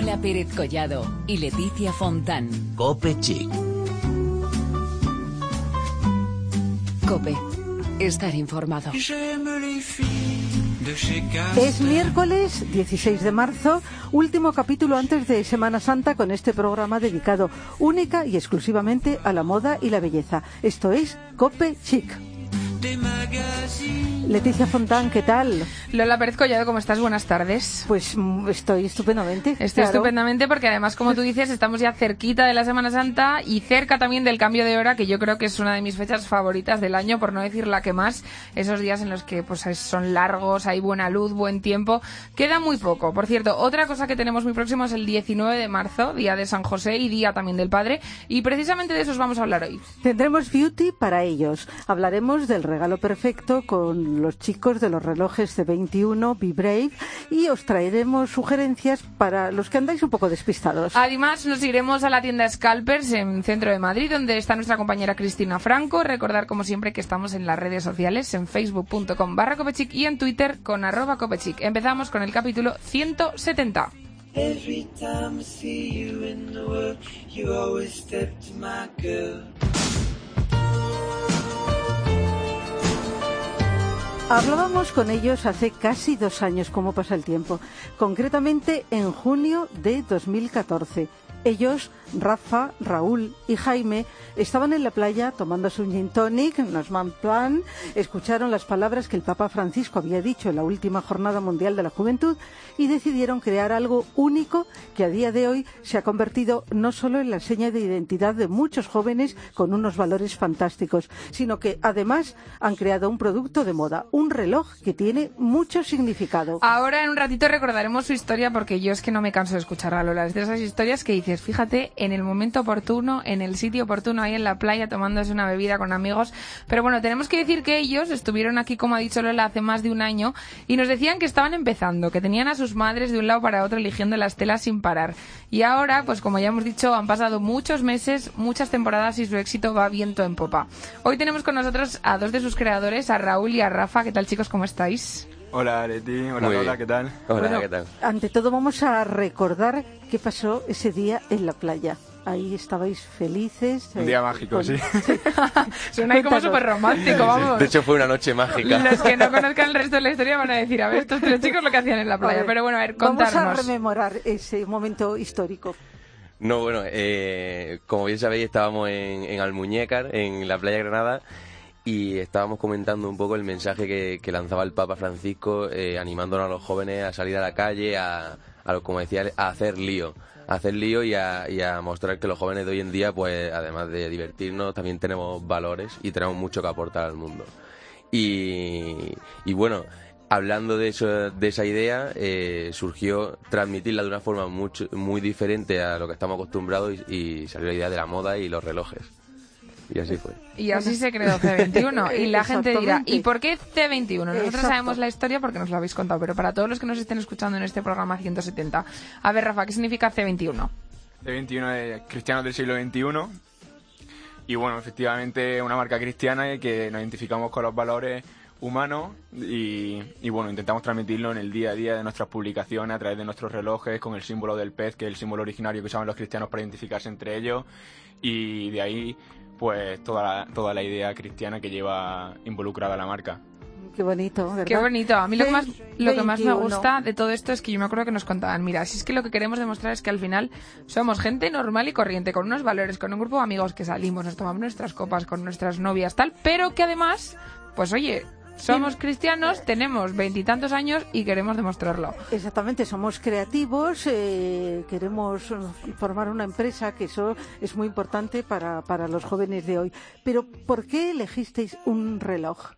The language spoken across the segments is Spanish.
Lola Pérez Collado y Leticia Fontán. Cope Chic. Cope. Estar informado. Es miércoles 16 de marzo, último capítulo antes de Semana Santa con este programa dedicado única y exclusivamente a la moda y la belleza. Esto es Cope Chic. Leticia Fontán, ¿qué tal? Lola Pérez Collado, ¿cómo estás? Buenas tardes. Pues mm, estoy estupendamente. Estoy claro. estupendamente porque además, como tú dices, estamos ya cerquita de la Semana Santa y cerca también del cambio de hora, que yo creo que es una de mis fechas favoritas del año, por no decir la que más. Esos días en los que pues son largos, hay buena luz, buen tiempo. Queda muy poco. Por cierto, otra cosa que tenemos muy próximo es el 19 de marzo, día de San José y día también del Padre. Y precisamente de eso os vamos a hablar hoy. Tendremos beauty para ellos. Hablaremos del regalo perfecto con los chicos de los relojes C21, Be Brave, y os traeremos sugerencias para los que andáis un poco despistados. Además, nos iremos a la tienda Scalpers en centro de Madrid, donde está nuestra compañera Cristina Franco. Recordar, como siempre, que estamos en las redes sociales, en facebook.com barra copechic y en Twitter con arroba copechic. Empezamos con el capítulo 170. Every time I see you in the world, you always step to my girl. Hablábamos con ellos hace casi dos años, cómo pasa el tiempo, concretamente en junio de 2014. Ellos, Rafa, Raúl y Jaime, estaban en la playa tomándose un gin tonic, Nosman Plan, escucharon las palabras que el Papa Francisco había dicho en la última Jornada Mundial de la Juventud y decidieron crear algo único que a día de hoy se ha convertido no solo en la seña de identidad de muchos jóvenes con unos valores fantásticos, sino que además han creado un producto de moda, un reloj que tiene mucho significado. Ahora en un ratito recordaremos su historia porque yo es que no me canso de escuchar a Lola. De esas historias que dices, fíjate, en el momento oportuno, en el sitio oportuno, ahí en la playa tomándose una bebida con amigos. Pero bueno, tenemos que decir que ellos estuvieron aquí, como ha dicho Lola, hace más de un año y nos decían que estaban empezando, que tenían a sus madres de un lado para otro eligiendo las telas sin parar. Y ahora, pues como ya hemos dicho, han pasado muchos meses, muchas temporadas y su éxito va viento en popa. Hoy tenemos con nosotros a dos de sus creadores, a Raúl y a Rafa. ¿Qué tal chicos? ¿Cómo estáis? Hola Leti, hola Muy Lola. ¿qué tal? Hola, Bueno, ¿qué tal? Ante todo vamos a recordar qué pasó ese día en la playa. Ahí estabais felices. Un eh, día mágico, con- sí. Suena ahí como súper romántico, vamos. De hecho, fue una noche mágica. Los que no conozcan el resto de la historia van a decir, a ver, estos tres chicos lo que hacían en la playa. ver, Pero bueno, a ver, Vamos a contarnos. rememorar ese momento histórico. No, bueno, eh, como bien sabéis, estábamos en, en Almuñécar, en la playa de Granada, y estábamos comentando un poco el mensaje que, lanzaba el Papa Francisco, eh, animándonos a los jóvenes a salir a la calle, a, a como decía, a hacer lío. A hacer lío y a, mostrar que los jóvenes de hoy en día, pues además de divertirnos, también tenemos valores y tenemos mucho que aportar al mundo. Y, y bueno, hablando de, eso, de esa idea, eh, surgió transmitirla de una forma mucho, muy diferente a lo que estamos acostumbrados y salió la idea de la moda y los relojes. Y así fue. Y así se creó C21. Y la gente dirá. ¿y por qué C21? Nosotros Exacto. sabemos la historia porque nos lo habéis contado, pero para todos los que nos estén escuchando en este programa 170, a ver, Rafa, ¿qué significa C21? De 21 de cristianos del siglo XXI. Y bueno, efectivamente una marca cristiana y que nos identificamos con los valores humanos y, y bueno, intentamos transmitirlo en el día a día de nuestras publicaciones a través de nuestros relojes con el símbolo del pez, que es el símbolo originario que usaban los cristianos para identificarse entre ellos y de ahí pues toda la, toda la idea cristiana que lleva involucrada la marca. Qué bonito, ¿verdad? Qué bonito. A mí lo que más, lo que más me 21. gusta de todo esto es que yo me acuerdo que nos contaban, mira, si es que lo que queremos demostrar es que al final somos gente normal y corriente, con unos valores, con un grupo de amigos que salimos, nos tomamos nuestras copas con nuestras novias, tal, pero que además, pues oye, somos cristianos, tenemos veintitantos años y queremos demostrarlo. Exactamente, somos creativos, eh, queremos formar una empresa, que eso es muy importante para, para los jóvenes de hoy. Pero, ¿por qué elegisteis un reloj?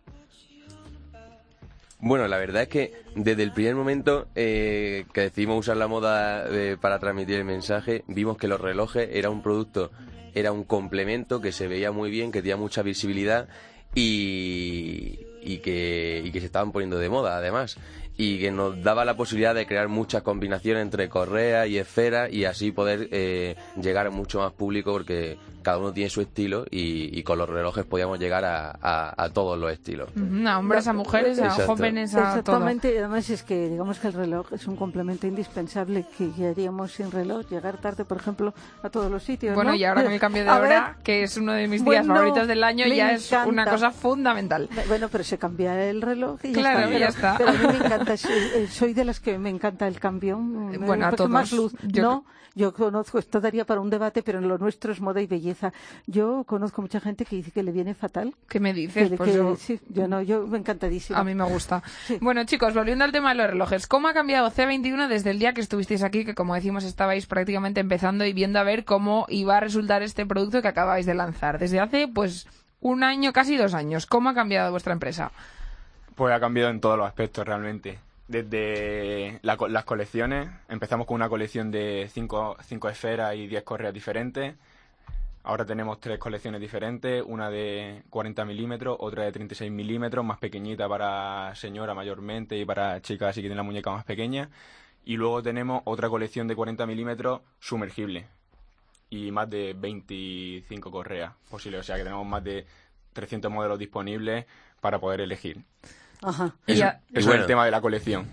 Bueno, la verdad es que desde el primer momento eh, que decidimos usar la moda eh, para transmitir el mensaje, vimos que los relojes era un producto, era un complemento que se veía muy bien, que tenía mucha visibilidad y, y que, y que se estaban poniendo de moda además. Y que nos daba la posibilidad de crear muchas combinaciones entre correa y esfera y así poder eh, llegar a mucho más público porque cada uno tiene su estilo y, y con los relojes podíamos llegar a, a- a todos los estilos. Ujú, A hombres, a mujeres, a Exacto. jóvenes, a todo. Exactamente, además es que digamos que el reloj es un complemento indispensable que ya haríamos sin reloj, llegar tarde, por ejemplo, a todos los sitios. Bueno, ¿no? y ahora con el cambio de A ver, hora, que es uno de mis días bueno, favoritos del año, ya es una cosa fundamental. Bueno, pero se cambia el reloj y ya Claro, está. ya Pero- está. Pero a mí me encanta, soy, eh, soy de las que me encanta el cambio. mm, Bueno, a todos. Más luz. Yo- No, yo conozco, esto daría para un debate, pero en lo nuestro es moda y belleza. Yo conozco mucha gente que dice que le viene fatal. ¿Qué me dices? Que- Pues que- yo- sí, yo no, yo me encantadísima. A mí me gusta. Sí. Bueno, chicos, volviendo al tema de los relojes, ¿cómo ha cambiado C21 desde el día que estuvisteis aquí, que como decimos estabais prácticamente empezando y viendo a ver cómo iba a resultar este producto que acabáis de lanzar? Desde hace, pues, un año, casi dos años. ¿Cómo ha cambiado vuestra empresa? Pues ha cambiado en todos los aspectos realmente. Desde la las colecciones, empezamos con una colección de 5 esferas y 10 correas diferentes. Ahora tenemos tres colecciones diferentes, una de 40 milímetros, otra de 36 milímetros, más pequeñita para señora mayormente y para chicas así que tienen la muñeca más pequeña. Y luego tenemos otra colección de 40 milímetros sumergible y más de 25 correas posibles. O sea que tenemos más de 300 modelos disponibles para poder elegir. Ajá. Eso- ya- y Eso es bueno, el tema de la colección.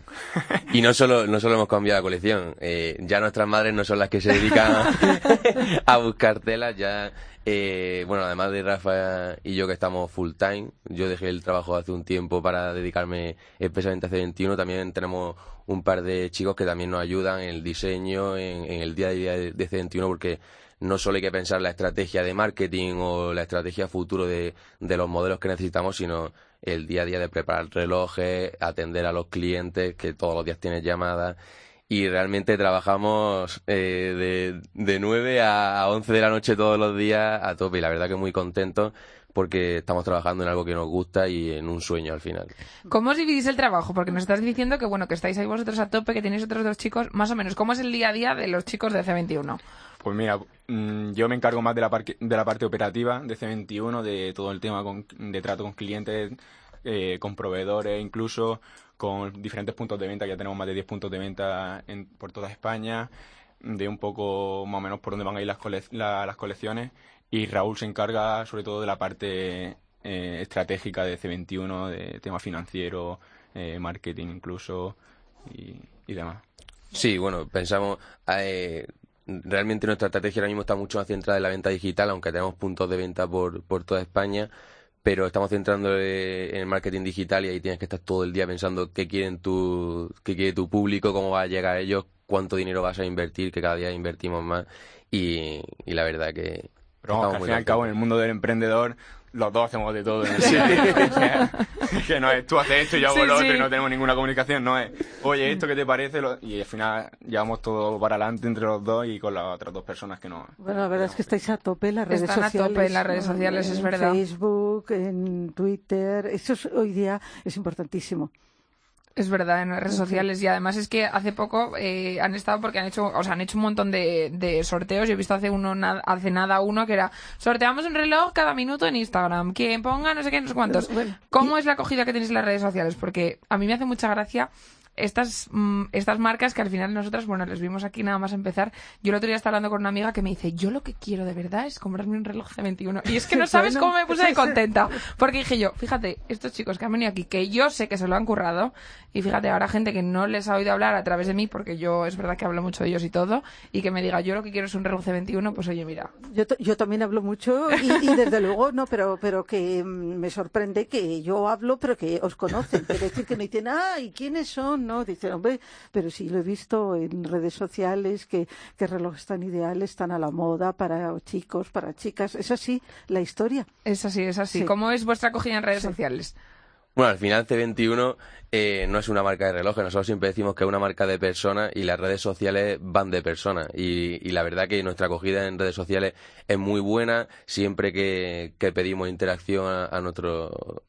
Y no solo, no solo hemos cambiado la colección, eh, ya nuestras madres no son las que se dedican a, a buscar telas, ya, eh, bueno, además de Rafa y yo que estamos full time, yo dejé el trabajo hace un tiempo para dedicarme especialmente a C21, también tenemos un par de chicos que también nos ayudan en el diseño, en, en el día a día de, de C21, porque no solo hay que pensar la estrategia de marketing o la estrategia futuro de, de los modelos que necesitamos, sino el día a día de preparar relojes, atender a los clientes, que todos los días tienes llamadas. Y realmente trabajamos eh, de, de 9 a 11 de la noche todos los días a tope. Y la verdad que muy contentos porque estamos trabajando en algo que nos gusta y en un sueño al final. ¿Cómo os dividís el trabajo? Porque nos estás diciendo que, bueno, que estáis ahí vosotros a tope, que tenéis otros dos chicos, más o menos. ¿Cómo es el día a día de los chicos de C21? Pues mira, mm, yo me encargo más de la, parque- de la parte operativa de C21, de todo el tema con- de trato con clientes, eh, con proveedores, incluso con diferentes puntos de venta. Ya tenemos más de 10 puntos de venta en- por toda España, de un poco más o menos por dónde van a ir las, cole- la- las colecciones. Y Raúl se encarga sobre todo de la parte eh, estratégica de C21, de tema financiero, eh, marketing incluso y, y demás. Sí, bueno, pensamos. eh, realmente nuestra estrategia ahora mismo está mucho más centrada en la venta digital, aunque tenemos puntos de venta por, por toda España. Pero estamos centrando en el marketing digital y ahí tienes que estar todo el día pensando qué quieren tu, qué quiere tu público, cómo va a llegar a ellos, cuánto dinero vas a invertir, que cada día invertimos más. Y, y la verdad que. Pero vamos, que al fin y al cabo en el mundo del emprendedor los dos hacemos de todo en el sitio. O sea, que no es tú haces esto y yo hago Sí, lo otro sí. y no tenemos ninguna comunicación, no es, oye, ¿esto qué te parece? Lo- Y al final llevamos todo para adelante entre los dos y con las otras dos personas que no. Bueno, la verdad es que estáis a tope en las redes Están a sociales. tope en las redes sociales, es en verdad. Facebook, en Twitter. Eso es- hoy día es importantísimo. Es verdad, en las redes sociales. Y además es que hace poco eh, han estado porque han hecho, o sea, han hecho un montón de, de sorteos. Yo he visto hace uno na- hace nada uno que era sorteamos un reloj cada minuto en Instagram. Quien ponga no sé qué, no sé cuántos. Bueno, ¿Cómo es la acogida que tenéis en las redes sociales? Porque a mí me hace mucha gracia estas, mm, estas marcas que al final nosotras, bueno, les vimos aquí nada más empezar. Yo el otro día estaba hablando con una amiga que me dice, yo lo que quiero de verdad es comprarme un reloj C21. Y es que no sabes Bueno, cómo me puse de contenta. Porque dije yo, fíjate, estos chicos que han venido aquí, que yo sé que se lo han currado, y fíjate, ahora gente que no les ha oído hablar a través de mí, porque yo es verdad que hablo mucho de ellos y todo, y que me diga, yo lo que quiero es un reloj C21, pues oye, mira, Yo, yo también hablo mucho y, y desde luego no, pero pero que mm, me sorprende que yo hablo, pero que os conocen. Quiere decir que no dicen, ah, ¿y quiénes son? No, dicen, hombre, pero sí lo he visto en redes sociales que, que relojes tan ideales, están a la moda para chicos, para chicas. Es así la historia. es así, es así. Sí. ¿Cómo es vuestra acogida en redes sociales? Bueno, al final C21 eh, no es una marca de relojes, nosotros siempre decimos que es una marca de personas y las redes sociales van de personas. Y, y la verdad que nuestra acogida en redes sociales es muy buena, siempre que, que pedimos interacción a, a nuestro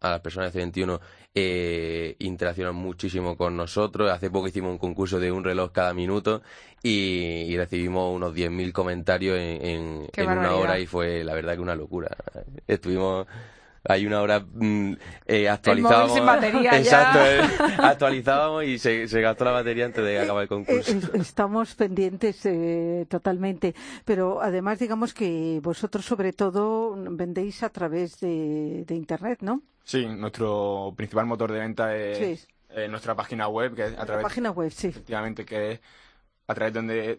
a las personas de C21 eh, interaccionan muchísimo con nosotros. Hace poco hicimos un concurso de un reloj cada minuto y, y recibimos unos 10.000 comentarios en, en, en una hora y fue la verdad que una locura. Estuvimos hay una hora mm, eh, actualizábamos. sin batería ya. Exacto, eh, actualizábamos y se, se gastó la batería antes de acabar el concurso. Eh, Estamos pendientes eh, totalmente, pero además digamos que vosotros sobre todo vendéis a través de, de Internet, ¿no? Sí, nuestro principal motor de venta es Sí. eh, nuestra página web, que es a La través, página web, sí. efectivamente, que es a través donde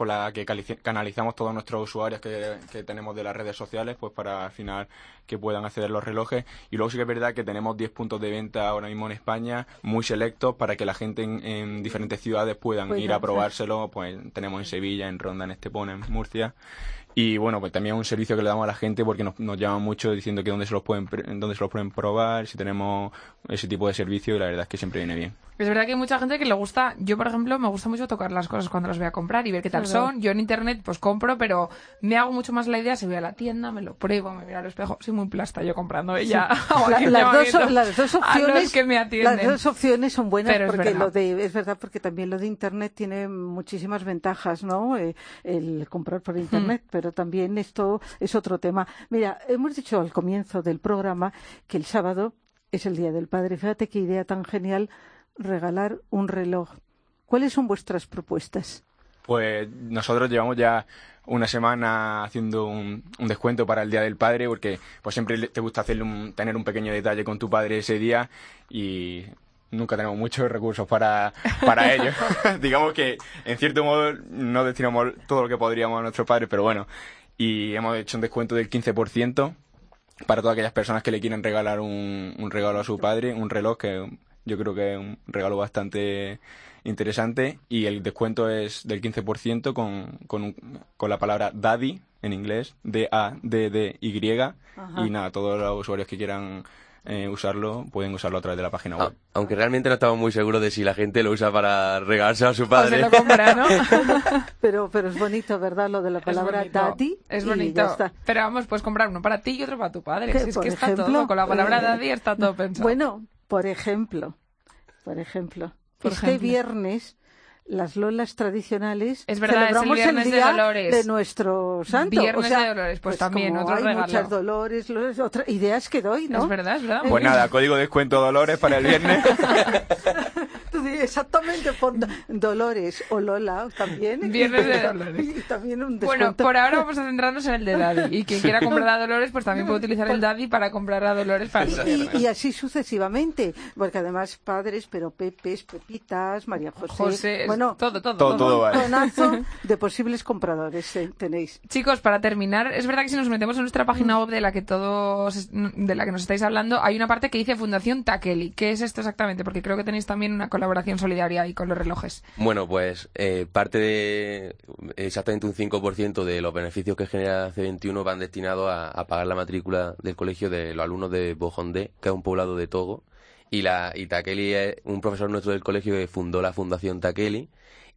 por la que canalizamos todos nuestros usuarios que, que tenemos de las redes sociales, pues para al final que puedan acceder a los relojes. Y luego sí que es verdad que tenemos 10 puntos de venta ahora mismo en España, muy selectos, para que la gente en, en diferentes ciudades puedan Pueda, ir a probárselo. Pues tenemos en Sevilla, en Ronda, en Estepona, en Murcia. Y bueno, pues también es un servicio que le damos a la gente porque nos, nos llaman mucho diciendo que dónde se los pueden pre- dónde se los pueden probar, si tenemos ese tipo de servicio y la verdad es que siempre viene bien. Es verdad que hay mucha gente que le gusta, yo por ejemplo, me gusta mucho tocar las cosas cuando las voy a comprar y ver qué tal Claro. son. Yo en internet pues compro, pero me hago mucho más la idea si voy a la tienda, me lo pruebo, me miro al espejo. Soy muy plasta yo comprando ella. La- las, dos, las dos opciones que me atienden. las dos opciones son buenas Pero es porque verdad. lo de es verdad porque también lo de internet tiene muchísimas ventajas no Eh, el comprar por internet pero también esto es otro tema. Mira hemos dicho al comienzo del programa que el sábado es el día del padre. Fíjate qué idea tan genial regalar un reloj. Cuáles son vuestras propuestas Pues nosotros llevamos ya una semana haciendo un, descuento para el Día del Padre porque pues siempre te gusta hacerle un- tener un pequeño detalle con tu padre ese día y nunca tenemos muchos recursos para, para ello. Digamos que en cierto modo no destinamos todo lo que podríamos a nuestros padres, pero bueno. Y hemos hecho un descuento del 15% para todas aquellas personas que le quieran regalar un, un regalo a su padre, un reloj que yo creo que es un regalo bastante interesante y el descuento es del 15% con, con, un- con la palabra daddy en inglés, D-A-D-D-Y Ajá. y nada, todos los usuarios que quieran eh, usarlo pueden usarlo a través de la página Ah, web. aunque realmente no estamos muy seguros de si la gente lo usa para regalarse a su O se padre. lo compra, ¿no? pero pero es bonito verdad lo de la palabra es daddy Es bonito. está. Pero vamos, puedes comprar uno para ti y otro para tu padre. Si es por que está ejemplo, todo. Con la palabra eh, daddy está todo pensado. Bueno, por ejemplo, por ejemplo, Por este ejemplo. viernes las lolas tradicionales Es verdad, es el celebramos viernes de día Dolores. de nuestro santo. Viernes o sea, de Dolores, pues también, como otro hay regalo. muchas dolores, Dolores, otra- ideas que doy, ¿no? Es verdad, es verdad. Pues nada, código de descuento Dolores para el viernes. Di- Exactamente, Dolores o Lola también. Viernes de Dolores. Y también un Bueno, por ahora vamos a centrarnos en el de Daddy. Y quien quiera comprar a Dolores, pues también puede utilizar el Daddy para comprar a Dolores para Y, así sucesivamente, porque además padres, pero Pepes, Pepitas, María José, José, bueno, todo, todo. Todo, todo vale. montonazo de posibles compradores eh, tenéis. Chicos, para terminar, es verdad que si nos metemos en nuestra página web de la que todos, de la que nos estáis hablando, hay una parte que dice Fundación Takeli. ¿Qué es esto exactamente? Porque creo que tenéis también una colaboración solidaria ahí con los relojes. Bueno, pues eh, parte de exactamente un 5% de los beneficios que genera C21 van destinados a, a pagar la matrícula del colegio de los alumnos de Bojondé, que es un poblado de Togo. Y, la, y Takeli es un profesor nuestro del colegio que fundó la Fundación Takeli.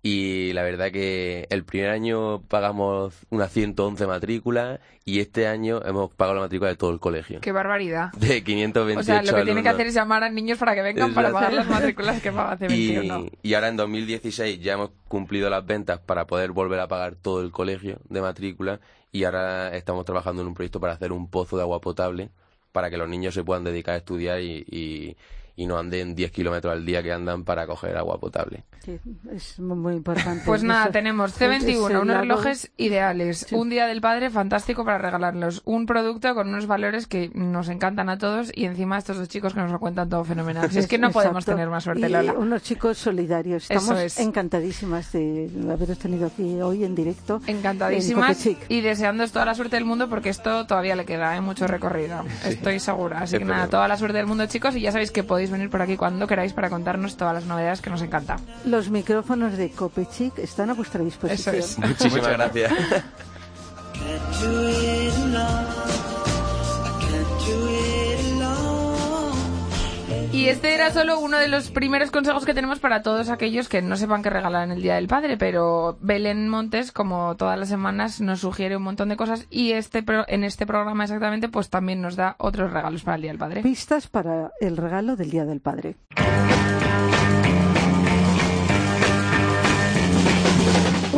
Y la verdad que el primer año pagamos unas 111 matrículas y este año hemos pagado la matrícula de todo el colegio. ¡Qué barbaridad! De 528 O sea, lo que tiene que alumnos. hacer es llamar a niños para que vengan para pagar las matrículas que paga hace 21. Y, y ahora en 2016 ya hemos cumplido las ventas para poder volver a pagar todo el colegio de matrícula y ahora estamos trabajando en un proyecto para hacer un pozo de agua potable para que los niños se puedan dedicar a estudiar y, y, y no anden 10 kilómetros al día que andan para coger agua potable. Sí, es muy, importante. Pues nada, Eso- tenemos ese C21, unos relojes ideales, Sí. un día del padre fantástico para regalarlos, un producto con unos valores que nos encantan a todos y encima estos dos chicos que nos lo cuentan todo fenomenal. Si es que no podemos Exacto. tener más suerte, y Lola. unos chicos solidarios. Eso Estamos es. encantadísimas de haberos tenido aquí hoy en directo. Encantadísimas en y deseándoos toda la suerte del mundo porque esto todavía le queda ¿eh? mucho recorrido. Estoy segura. Así que nada, toda la suerte del mundo, chicos. Y ya sabéis que podéis venir por aquí cuando queráis para contarnos todas las novedades que nos encanta. Los micrófonos de Copechic están a vuestra disposición. Eso es. Muchísimas gracias. Y este era solo uno de los primeros consejos que tenemos para todos aquellos que no sepan qué regalar en el Día del Padre, pero Belén Montes, como todas las semanas, nos sugiere un montón de cosas y este pro- en este programa exactamente pues también nos da otros regalos para el Día del Padre. Pistas para el regalo del Día del Padre.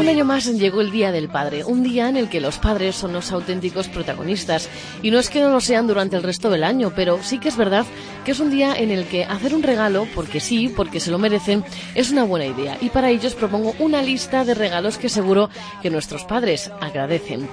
Un año más llegó el Día del Padre, un día en el que los padres son los auténticos protagonistas. Y no es que no lo sean durante el resto del año, pero sí que es verdad que es un día en el que hacer un regalo, porque sí, porque se lo merecen, es una buena idea. Y para ellos propongo una lista de regalos que seguro que nuestros padres agradecen.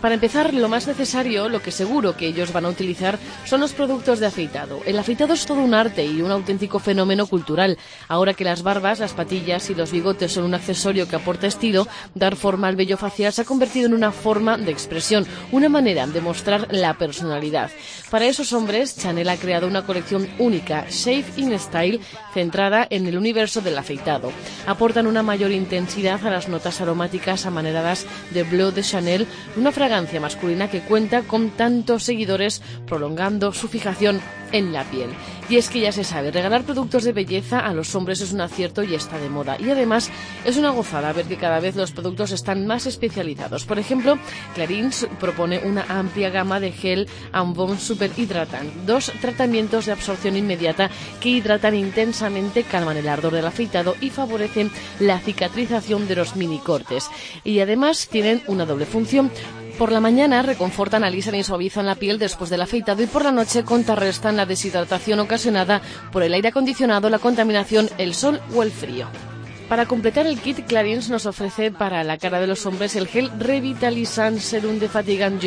Para empezar, lo más necesario, lo que seguro que ellos van a utilizar, son los productos de afeitado. El afeitado es todo un arte y un auténtico fenómeno cultural. Ahora que las barbas, las patillas y los bigotes son un accesorio que aporta estilo, dar forma al vello facial se ha convertido en una forma de expresión, una manera de mostrar la personalidad. Para esos hombres, Chanel ha creado una colección única, Shave in Style, centrada en el universo del afeitado. Aportan una mayor intensidad a las notas aromáticas amaneradas de Bleu de Chanel, una fragancia masculina que cuenta con tantos seguidores, prolongando su fijación en la piel. Y es que ya se sabe, regalar productos de belleza a los hombres es un acierto y está de moda. Y además es una gozada ver que cada vez los productos están más especializados. Por ejemplo, Clarins propone una amplia gama de gel Ambon Super Hidratan, dos tratamientos de absorción inmediata que hidratan intensamente, calman el ardor del afeitado y favorecen la cicatrización de los mini cortes. Y además tienen una doble función por la mañana reconfortan, alisan y suavizan la piel después del afeitado y por la noche contrarrestan la deshidratación ocasionada por el aire acondicionado, la contaminación, el sol o el frío. Para completar el kit, Clarins nos ofrece para la cara de los hombres el gel Revitalizant Serum de Fatigant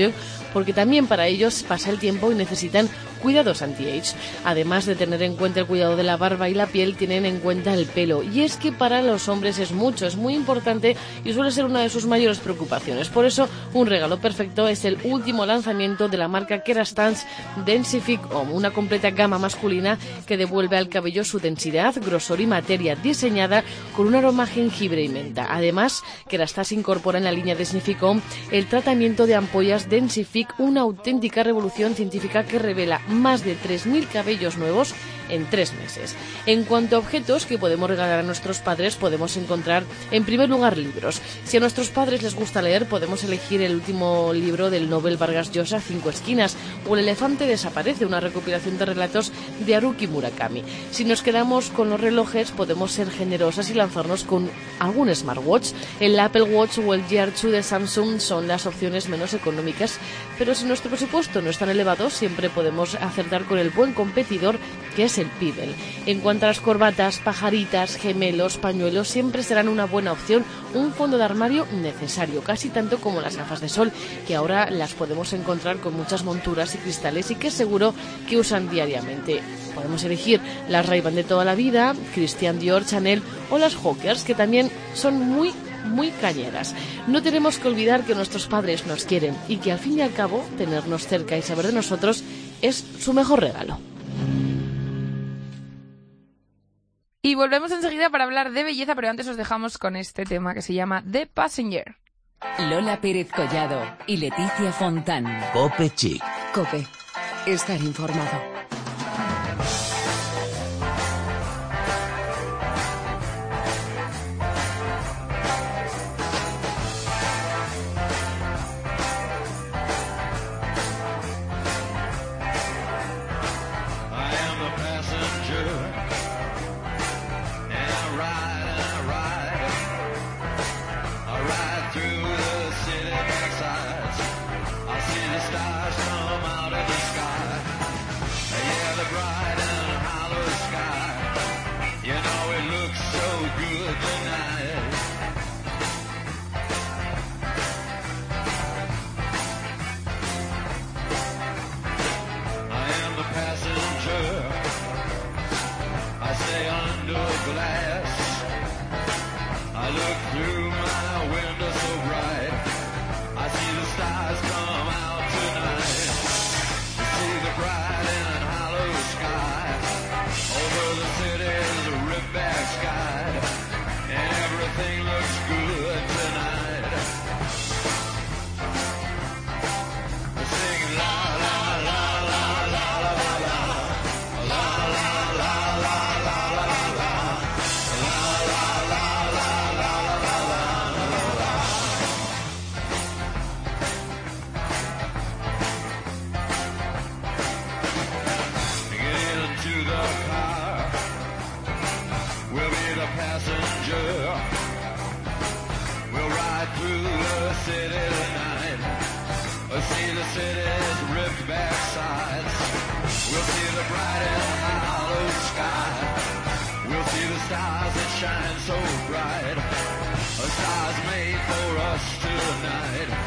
porque también para ellos pasa el tiempo y necesitan cuidados anti-age. Además de tener en cuenta el cuidado de la barba y la piel, tienen en cuenta el pelo. Y es que para los hombres es mucho, es muy importante y suele ser una de sus mayores preocupaciones. Por eso, un regalo perfecto es el último lanzamiento de la marca Kerastans Densific Home, una completa gama masculina que devuelve al cabello su densidad, grosor y materia, diseñada con un aroma jengibre y menta. Además, Kerastase incorpora en la línea Densific Home el tratamiento de ampollas Densific, una auténtica revolución científica que revela más de 3.000 cabellos nuevos en tres meses. En cuanto a objetos que podemos regalar a nuestros padres, podemos encontrar en primer lugar libros. Si a nuestros padres les gusta leer, podemos elegir el último libro del Nobel Vargas Llosa, Cinco Esquinas, o El elefante desaparece, una recopilación de relatos de Haruki Murakami. Si nos quedamos con los relojes, podemos ser generosas y lanzarnos con algún smartwatch. El Apple Watch o el Gear 2 de Samsung son las opciones menos económicas, pero si nuestro presupuesto no es tan elevado, siempre podemos acertar con el buen competidor que es el Pibel. En cuanto a las corbatas, pajaritas, gemelos, pañuelos, siempre serán una buena opción, un fondo de armario necesario, casi tanto como las gafas de sol, que ahora las podemos encontrar con muchas monturas y cristales y que seguro que usan diariamente. Podemos elegir las ray de toda la vida, Christian Dior, Chanel o las Hawkers, que también son muy muy cañeras. No tenemos que olvidar que nuestros padres nos quieren y que al fin y al cabo tenernos cerca y saber de nosotros es su mejor regalo. Y volvemos enseguida para hablar de belleza, pero antes os dejamos con este tema que se llama The Passenger. Lola Pérez Collado y Leticia Fontán. Cope Chic. Cope. Estar informado. City tonight. We'll see the city's ripped back sides. We'll see the bright and hollow sky. We'll see the stars that shine so bright. A stars made for us tonight.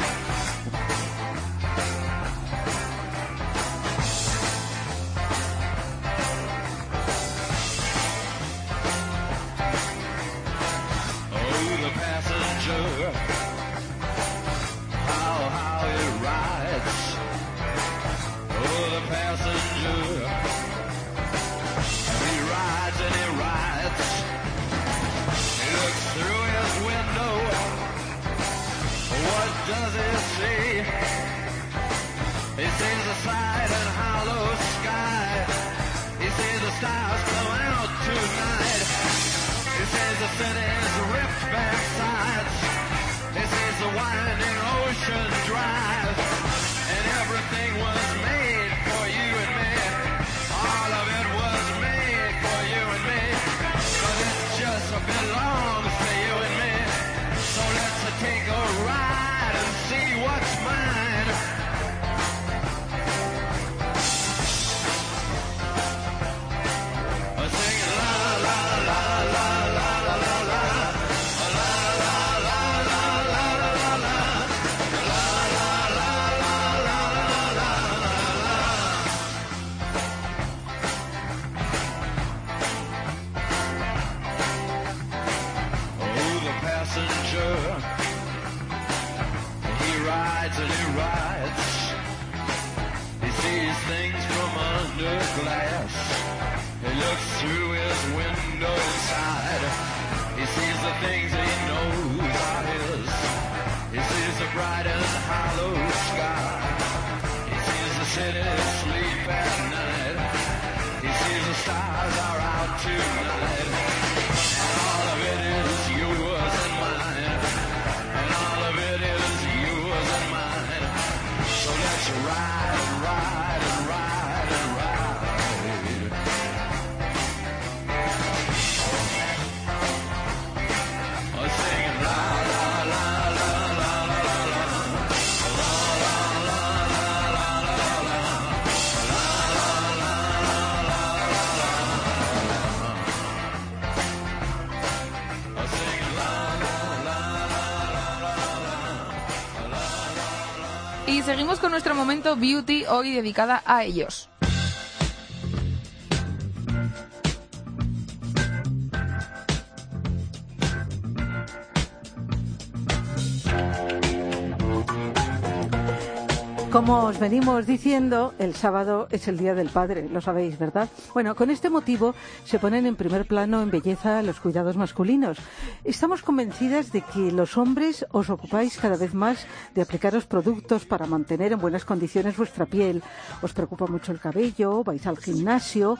The city's ripped back sides. Things he knows are his. He sees the bright and hollow sky. He sees the city con nuestro momento beauty hoy dedicada a ellos. Os venimos diciendo, el sábado es el Día del Padre, lo sabéis, ¿verdad? Bueno, con este motivo se ponen en primer plano en belleza los cuidados masculinos. Estamos convencidas de que los hombres os ocupáis cada vez más de aplicaros productos para mantener en buenas condiciones vuestra piel. Os preocupa mucho el cabello, vais al gimnasio,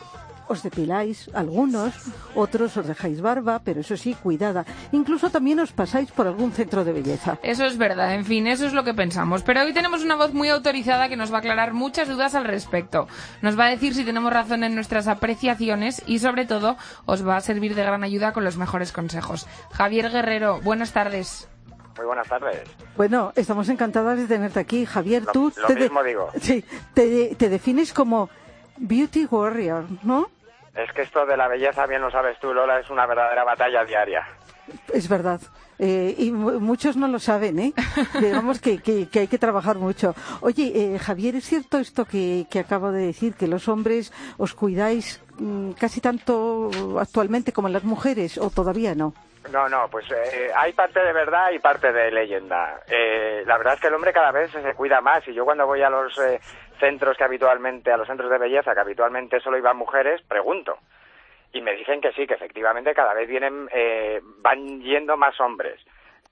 os depiláis algunos, otros os dejáis barba, pero eso sí, cuidada. Incluso también os pasáis por algún centro de belleza. Eso es verdad, en fin, eso es lo que pensamos. Pero hoy tenemos una voz muy autorizada que nos va a aclarar muchas dudas al respecto. Nos va a decir si tenemos razón en nuestras apreciaciones y sobre todo os va a servir de gran ayuda con los mejores consejos. Javier Guerrero, buenas tardes. Muy buenas tardes. Bueno, estamos encantadas de tenerte aquí. Javier, Lo- tú lo te, de- mismo digo. Sí, te, te defines como beauty warrior, ¿no? Es que esto de la belleza, bien lo sabes tú, Lola, es una verdadera batalla diaria. Es verdad. Eh, y mu- muchos no lo saben, ¿eh? Digamos que, que- que hay que trabajar mucho. Oye, eh, Javier, ¿es cierto esto que, que acabo de decir, que los hombres os cuidáis mm, casi tanto actualmente como las mujeres o todavía no? No, no, pues eh, hay parte de verdad y parte de leyenda. Eh, la verdad es que el hombre cada vez se cuida más y yo cuando voy a los eh, centros que habitualmente, a los centros de belleza que habitualmente solo iban mujeres, pregunto. Y me dicen que sí, que efectivamente cada vez vienen, eh, van yendo más hombres.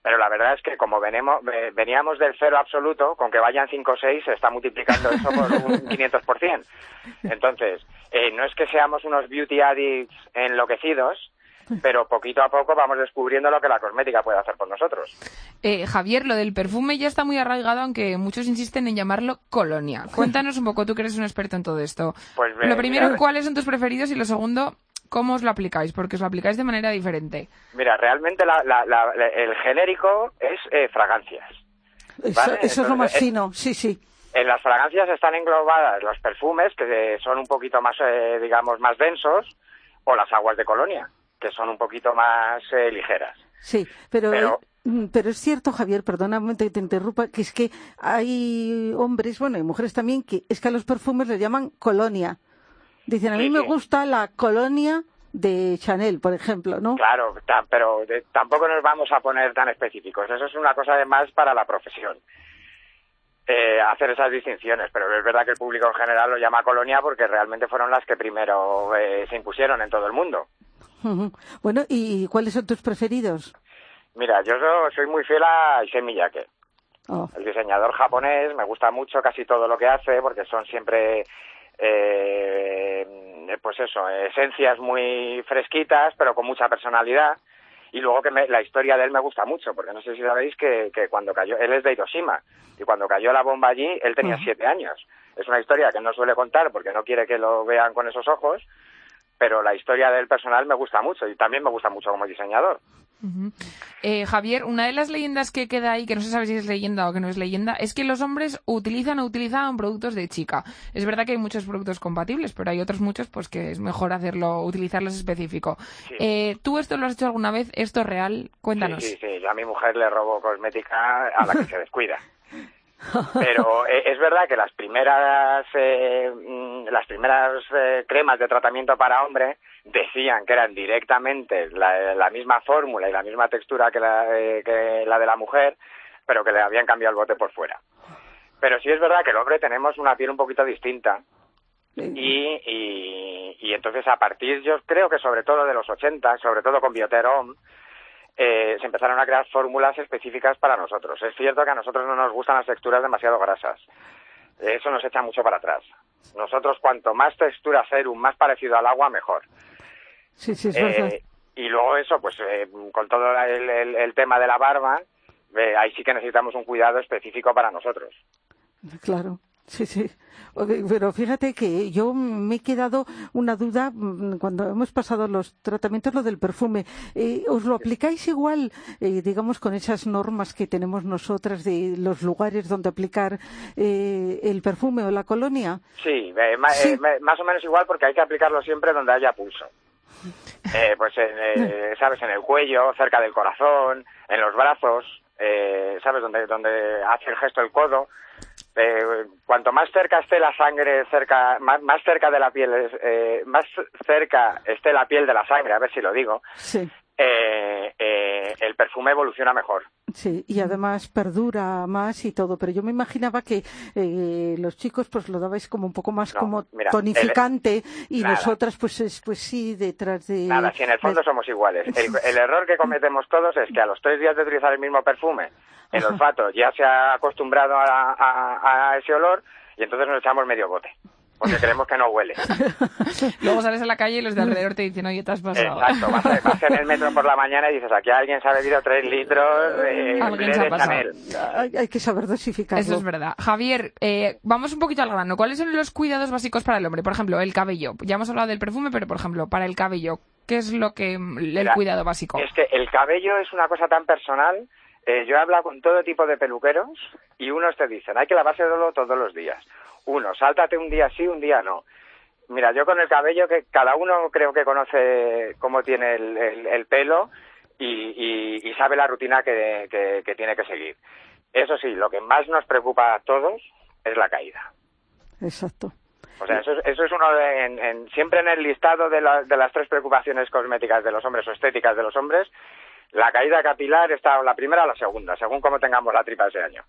Pero la verdad es que como venemos, ve- veníamos del cero absoluto, con que vayan 5 o 6, se está multiplicando eso por un 500%. Entonces, eh, no es que seamos unos beauty addicts enloquecidos, pero poquito a poco vamos descubriendo lo que la cosmética puede hacer por nosotros. Eh, Javier, lo del perfume ya está muy arraigado, aunque muchos insisten en llamarlo colonia. Cuéntanos un poco, tú que eres un experto en todo esto. Pues, lo primero, mira, ¿cuáles son tus preferidos? Y lo segundo, ¿cómo os lo aplicáis? Porque os lo aplicáis de manera diferente. Mira, realmente la- la- la- el genérico es eh, fragancias. Eso, es lo más fino, sí, sí. En las fragancias están englobadas los perfumes, que son un poquito más, eh, digamos, más densos, o las aguas de colonia, que son un poquito más eh, ligeras. Sí, pero, Pero- eh, mm, pero es cierto, Javier, perdóname que te interrumpa, que es que hay hombres, bueno, y mujeres también, que es que a los perfumes les llaman colonia. Dicen, a mí Sí, me sí. gusta la colonia de Chanel, por ejemplo, ¿no? Claro, pero de- tampoco nos vamos a poner tan específicos. Eso es una cosa más para la profesión. Eh, hacer esas distinciones, pero es verdad que el público en general lo llama colonia porque realmente fueron las que primero eh, se impusieron en todo el mundo. Bueno, ¿y cuáles son tus preferidos? Mira, yo so- soy muy fiel a Issei Miyake. Oh, El diseñador japonés me gusta mucho casi todo lo que hace porque son siempre, eh, pues eso, esencias muy fresquitas pero con mucha personalidad. Y luego que me- la historia de él me gusta mucho porque no sé si sabéis que, que cuando cayó, él es de Hiroshima y cuando cayó la bomba allí él tenía siete años. Es una historia que no suele contar porque no quiere que lo vean con esos ojos, pero la historia del personal me gusta mucho y también me gusta mucho como diseñador. Eh, Javier, una de las leyendas que queda ahí, que no se sabe si es leyenda o que no es leyenda, es que los hombres utilizan o utilizaban productos de chica. Es verdad que hay muchos productos compatibles, pero hay otros muchos pues que es mejor hacerlo, utilizarlos específico. Sí. Eh, ¿Tú esto lo has hecho alguna vez? ¿Esto es real? Cuéntanos. Sí, sí, sí. Yo a mi mujer le robo cosmética a la que se descuida. Pero eh, es verdad que las primeras eh, mm, las primeras eh, cremas de tratamiento para hombre decían que eran directamente la, la misma fórmula y la misma textura que la, eh, que la de la mujer, pero que le habían cambiado el bote por fuera. Pero sí es verdad que el hombre tenemos una piel un poquito distinta y, y, y entonces a partir, yo creo que sobre todo de los 80, sobre todo con Bioterom, eh, se empezaron a crear fórmulas específicas para nosotros. Es cierto que a nosotros no nos gustan las texturas demasiado grasas. Eso nos echa mucho para atrás. Nosotros cuanto más textura serum, más parecido al agua, mejor. sí, sí, es verdad. Eh, y luego eso, pues eh, con todo el, el- el tema de la barba, eh, ahí sí que necesitamos un cuidado específico para nosotros. Claro, sí, sí. Pero fíjate que yo me he quedado una duda mm, cuando hemos pasado los tratamientos, lo del perfume. Eh, ¿Os lo aplicáis igual, eh, digamos, con esas normas que tenemos nosotras de los lugares donde aplicar eh, el perfume o la colonia? Sí, eh, Sí. eh, me- más o menos igual porque hay que aplicarlo siempre donde haya pulso. Eh, pues, en, eh, ¿sabes? En el cuello, cerca del corazón, en los brazos, ¿sabes? Donde, donde hace el gesto el codo. Eh, cuanto más cerca esté la sangre, cerca, más, más cerca de la piel, eh, más cerca esté la piel de la sangre, a ver si lo digo, Sí, eh, eh, el perfume evoluciona mejor. Sí. Y además perdura más y todo. Pero yo me imaginaba que eh, los chicos pues lo dabais como un poco más No, como mira, tonificante y nada. nosotras pues es, pues sí detrás de... Nada, si en el fondo somos iguales. El, el error que cometemos todos es que a los tres días de utilizar el mismo perfume, el olfato ya se ha acostumbrado a, a- a ese olor y entonces nos echamos medio bote. Porque creemos que no huele. Luego sales a la calle y los de alrededor te dicen, oye, te has pasado. Exacto. Vas, a- vas en el metro por la mañana y dices, aquí alguien se ha bebido tres litros de, Alguien se ha de pasado. Chanel. Hay, hay que saber dosificarlo. Eso es verdad. Javier, eh, vamos un poquito al grano. ¿Cuáles son los cuidados básicos para el hombre? Por ejemplo, el cabello. Ya hemos hablado del perfume, pero por ejemplo, para el cabello, ¿qué es lo que el Mira, cuidado básico? Es que el cabello es una cosa tan personal. Eh, yo he hablado con todo tipo de peluqueros y unos te dicen, hay que lavárselo todos los días. Uno, sáltate un día sí, un día no. Mira, yo con el cabello, que cada uno creo que conoce cómo tiene el, el- el pelo y, y- y sabe la rutina que, que- que tiene que seguir. Eso sí, lo que más nos preocupa a todos es la caída. Exacto. O sea, eso es, eso es uno de, en- en- siempre en el listado de, la- de las tres preocupaciones cosméticas de los hombres o estéticas de los hombres, la caída capilar está la primera o la segunda, según cómo tengamos la tripa ese año.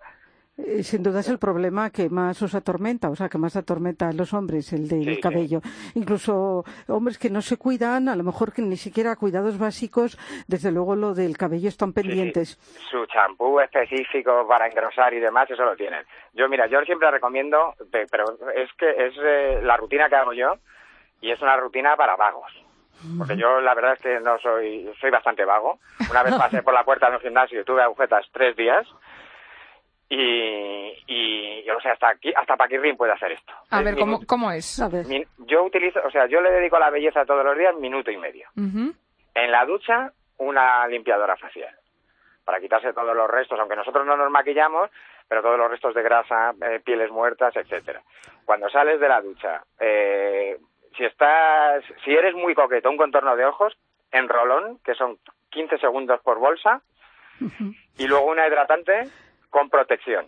Eh, sin duda es el problema que más os atormenta, o sea, que más atormenta a los hombres, el del Sí, sí. cabello. Incluso hombres que no se cuidan, a lo mejor que ni siquiera cuidados básicos, desde luego lo del cabello están pendientes. Su champú específico para engrosar y demás, eso lo tienen. Yo, mira, yo siempre recomiendo, pe- pero es que es eh, la rutina que hago yo y es una rutina para vagos. Porque yo la verdad es que no soy, soy bastante vago. Una vez pasé por la puerta de un gimnasio y tuve agujetas tres días. Y, y, o sea, hasta aquí, hasta Paquirrín puede hacer esto. A Es ver, ¿cómo, cómo es? A ver, min- yo utilizo, o sea, yo le dedico a la belleza todos los días minuto y medio. En la ducha, una limpiadora facial. Para quitarse todos los restos, aunque nosotros no nos maquillamos, pero todos los restos de grasa, eh, pieles muertas, etcétera. Cuando sales de la ducha, eh, si estás, si eres muy coqueto, un contorno de ojos, en rolón, que son 15 segundos por bolsa, y luego una hidratante con protección.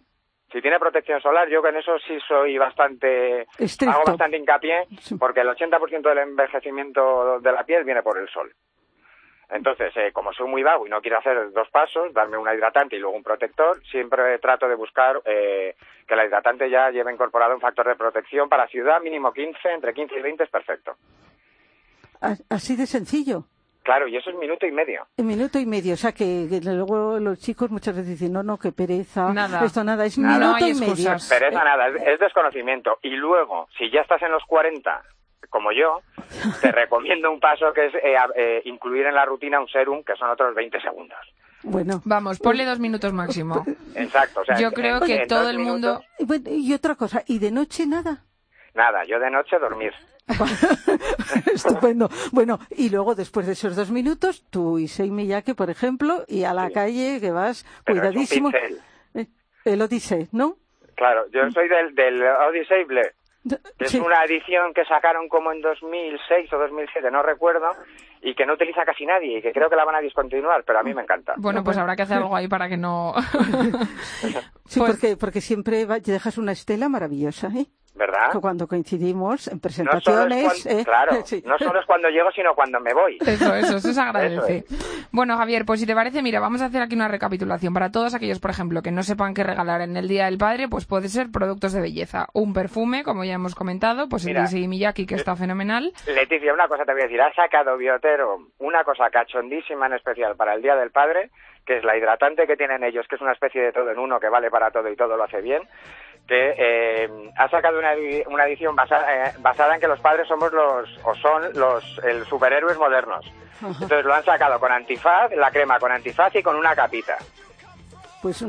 Si tiene protección solar, yo con eso sí soy bastante, Estricto. hago bastante hincapié, porque el 80% del envejecimiento de la piel viene por el sol. Entonces, eh, como soy muy vago y no quiero hacer dos pasos, darme una hidratante y luego un protector, siempre trato de buscar eh, que la hidratante ya lleve incorporado un factor de protección para ciudad mínimo 15, entre 15 y 20 es perfecto. Así de sencillo. Claro, y eso es minuto y medio. Un minuto y medio, o sea que, que luego los chicos muchas veces dicen, no, no, qué pereza, Nada. esto nada, es Nada, minuto hay y medio. Pereza nada, es, es desconocimiento. Y luego, si ya estás en los 40, como yo, te recomiendo un paso que es eh, eh, incluir en la rutina un serum, que son otros 20 segundos. Bueno, Vamos, ponle dos minutos máximo. Exacto. O sea, Yo creo que todo el minutos, mundo... y bueno, y otra cosa, ¿y de noche nada? Nada, yo de noche dormir. Estupendo. Bueno, y luego después de esos dos minutos, tú y Seime Miyake, por ejemplo, y a la calle que vas Pero es un cuidadísimo. Eh, El Odisea, ¿no? Claro, yo soy del, del Odyssey es Sí. una edición que sacaron como en 2006 o 2007, no recuerdo, y que no utiliza casi nadie y que creo que la van a discontinuar, pero a mí me encanta. Bueno, pues habrá que hacer algo ahí para que no... Sí, Pues- porque, porque siempre va- dejas una estela maravillosa, ¿eh? ¿Verdad? Cuando coincidimos en No presentaciones. es cuando, ¿eh? claro, Sí. no solo es cuando llego, sino cuando me voy. Eso, eso, eso se agradece. Eso Bueno, Javier, pues si te parece, mira, vamos a hacer aquí una recapitulación. Para todos aquellos, por ejemplo, que no sepan qué regalar en el Día del Padre, pues puede ser productos de belleza. Un perfume, como ya hemos comentado, pues Mira, el Issey Miyake, que está fenomenal. Leticia, una cosa te voy a decir. Ha sacado Biotero una cosa cachondísima en especial para el Día del Padre, que es la hidratante que tienen ellos, que es una especie de todo en uno que vale para todo y todo lo hace bien. Que eh, ha sacado una, una edición basada, eh, basada en que los padres somos los, o son los el superhéroes modernos. Entonces lo han sacado con antifaz, la crema con antifaz y con una capita. Pues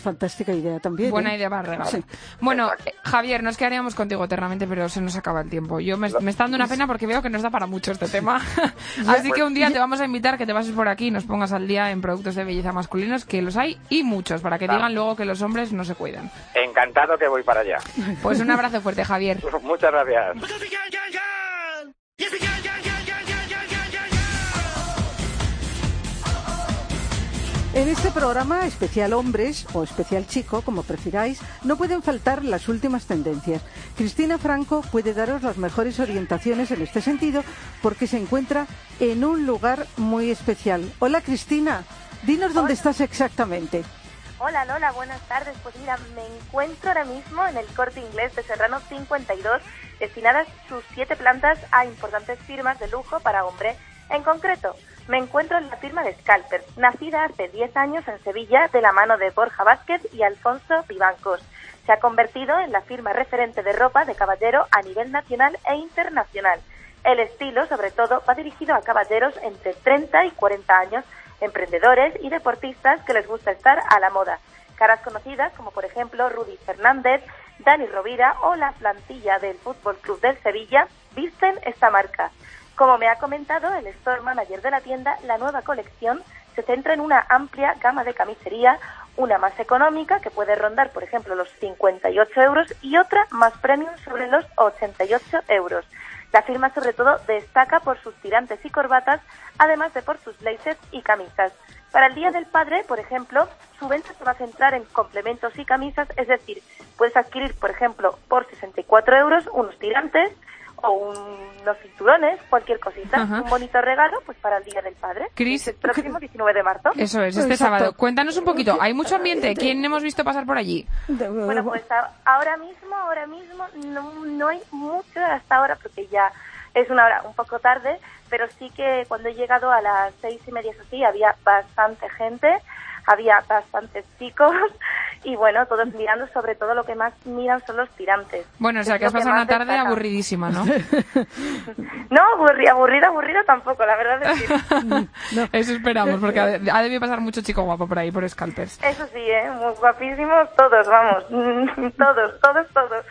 fantástica idea también. Buena ¿eh? idea para regalar. Sí. Bueno, Exacto. eh, Javier, nos quedaríamos contigo eternamente, pero se nos acaba el tiempo. Yo me, me está dando una pena porque veo que nos da para mucho este tema. Así que un día te vamos a invitar que te pases por aquí y nos pongas al día en productos de belleza masculinos, que los hay y muchos, para que digan luego que los hombres no se cuidan. Encantado que voy para allá. Pues un abrazo fuerte, Javier. Muchas gracias. En este programa especial hombres o especial chico, como prefiráis, no pueden faltar las últimas tendencias. Cristina Franco puede daros las mejores orientaciones en este sentido porque se encuentra en un lugar muy especial. Hola Cristina, dinos dónde estás exactamente. Hola Lola, buenas tardes. Pues mira, me encuentro ahora mismo en el corte inglés de Serrano 52, destinadas sus siete plantas a importantes firmas de lujo para hombre. En concreto, me encuentro en la firma de Scalper, nacida hace 10 años en Sevilla de la mano de Borja Vázquez y Alfonso Vivancos. Se ha convertido en la firma referente de ropa de caballero a nivel nacional e internacional. El estilo, sobre todo, va dirigido a caballeros entre 30 y 40 años, emprendedores y deportistas que les gusta estar a la moda. Caras conocidas como por ejemplo Rudy Fernández, Dani Rovira o la plantilla del Fútbol Club del Sevilla visten esta marca. Como me ha comentado el store manager de la tienda, la nueva colección se centra en una amplia gama de camisería, una más económica que puede rondar, por ejemplo, los 58 euros y otra más premium sobre los 88 euros. La firma sobre todo destaca por sus tirantes y corbatas, además de por sus blazers y camisas. Para el Día del Padre, por ejemplo, su venta se va a centrar en complementos y camisas, es decir, puedes adquirir, por ejemplo, por 64 euros unos tirantes o unos cinturones, cualquier cosita, Ajá. un bonito regalo pues para el Día del Padre. Cris, el próximo 19 de marzo. Eso es, este Exacto. sábado. Cuéntanos un poquito, hay mucho ambiente. ¿Quién hemos visto pasar por allí? Bueno, pues ahora mismo, ahora mismo no, no hay mucho hasta ahora porque ya es una hora un poco tarde, pero sí que cuando he llegado a las seis y media, eso sí, había bastante gente, había bastantes chicos y bueno, todos mirando, sobre todo lo que más miran son los tirantes. Bueno, o sea que has pasado una tarde destaca. aburridísima, ¿no? No, aburrido, aburrido, aburrido tampoco, la verdad es que Eso esperamos, porque ha de- ha debido pasar mucho chico guapo por ahí, por Scalpers. eso sí, ¿eh? muy guapísimos todos, vamos, todos, todos, todos.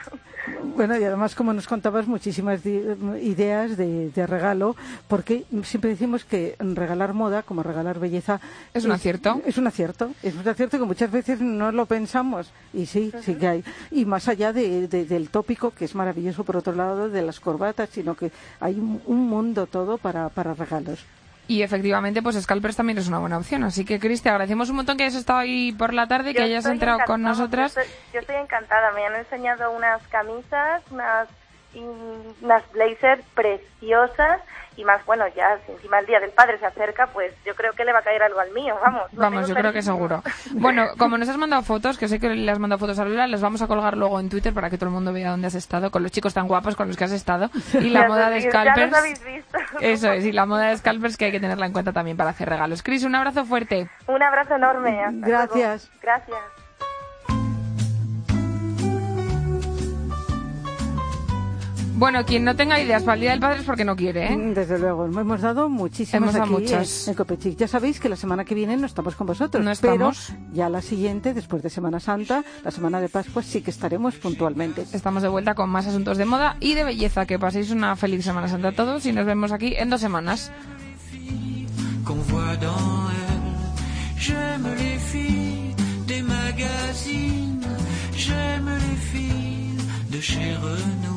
Bueno, y además, como nos contabas, muchísimas ideas de, de regalo, porque siempre decimos que regalar moda, como regalar belleza... Es un acierto. Es un acierto. Es un acierto que muchas veces no lo pensamos. Y sí, sí que hay. Y más allá de- de- del tópico, que es maravilloso por otro lado, de las corbatas, sino que hay un, un mundo todo para, para regalos. Y efectivamente, pues Scalpers también es una buena opción. Así que, Cris, te agradecemos un montón que hayas estado ahí por la tarde, que Yo hayas estoy entrado con nosotras. Yo estoy, yo estoy encantada. Me han enseñado unas camisas, unas, y unas blazers preciosas y más, bueno, ya si encima el Día del Padre se acerca, pues yo creo que le va a caer algo al mío, vamos. Vamos, yo creo que seguro. Bueno, como nos has mandado fotos, que sé que le has mandado fotos a Lola, las vamos a colgar luego en Twitter para que todo el mundo vea dónde has estado, con los chicos tan guapos con los que has estado. Y la Ya moda de ya scalpers. los habéis visto. Eso es, y la moda de scalpers que hay que tenerla en cuenta también para hacer regalos. Cris, un abrazo fuerte. Un abrazo enorme. hasta Gracias. luego. Gracias. Bueno, quien no tenga ideas para el Día del Padre es porque no quiere, ¿eh? Mm, Desde luego, hemos dado muchísimas Hemos dado aquí muchas. en, Copechic. Ya sabéis que la semana que viene no estamos con vosotros, No estamos. pero ya la siguiente, después de Semana Santa, la semana de Pascua, sí que estaremos puntualmente. Estamos de vuelta con más asuntos de moda y de belleza. Que paséis una feliz Semana Santa a todos y nos vemos aquí en dos semanas. qu'on voit dans elle. J'aime les filles des magazines, j'aime les filles de chez Renault,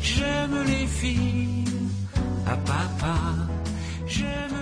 j'aime les filles à papa, j'aime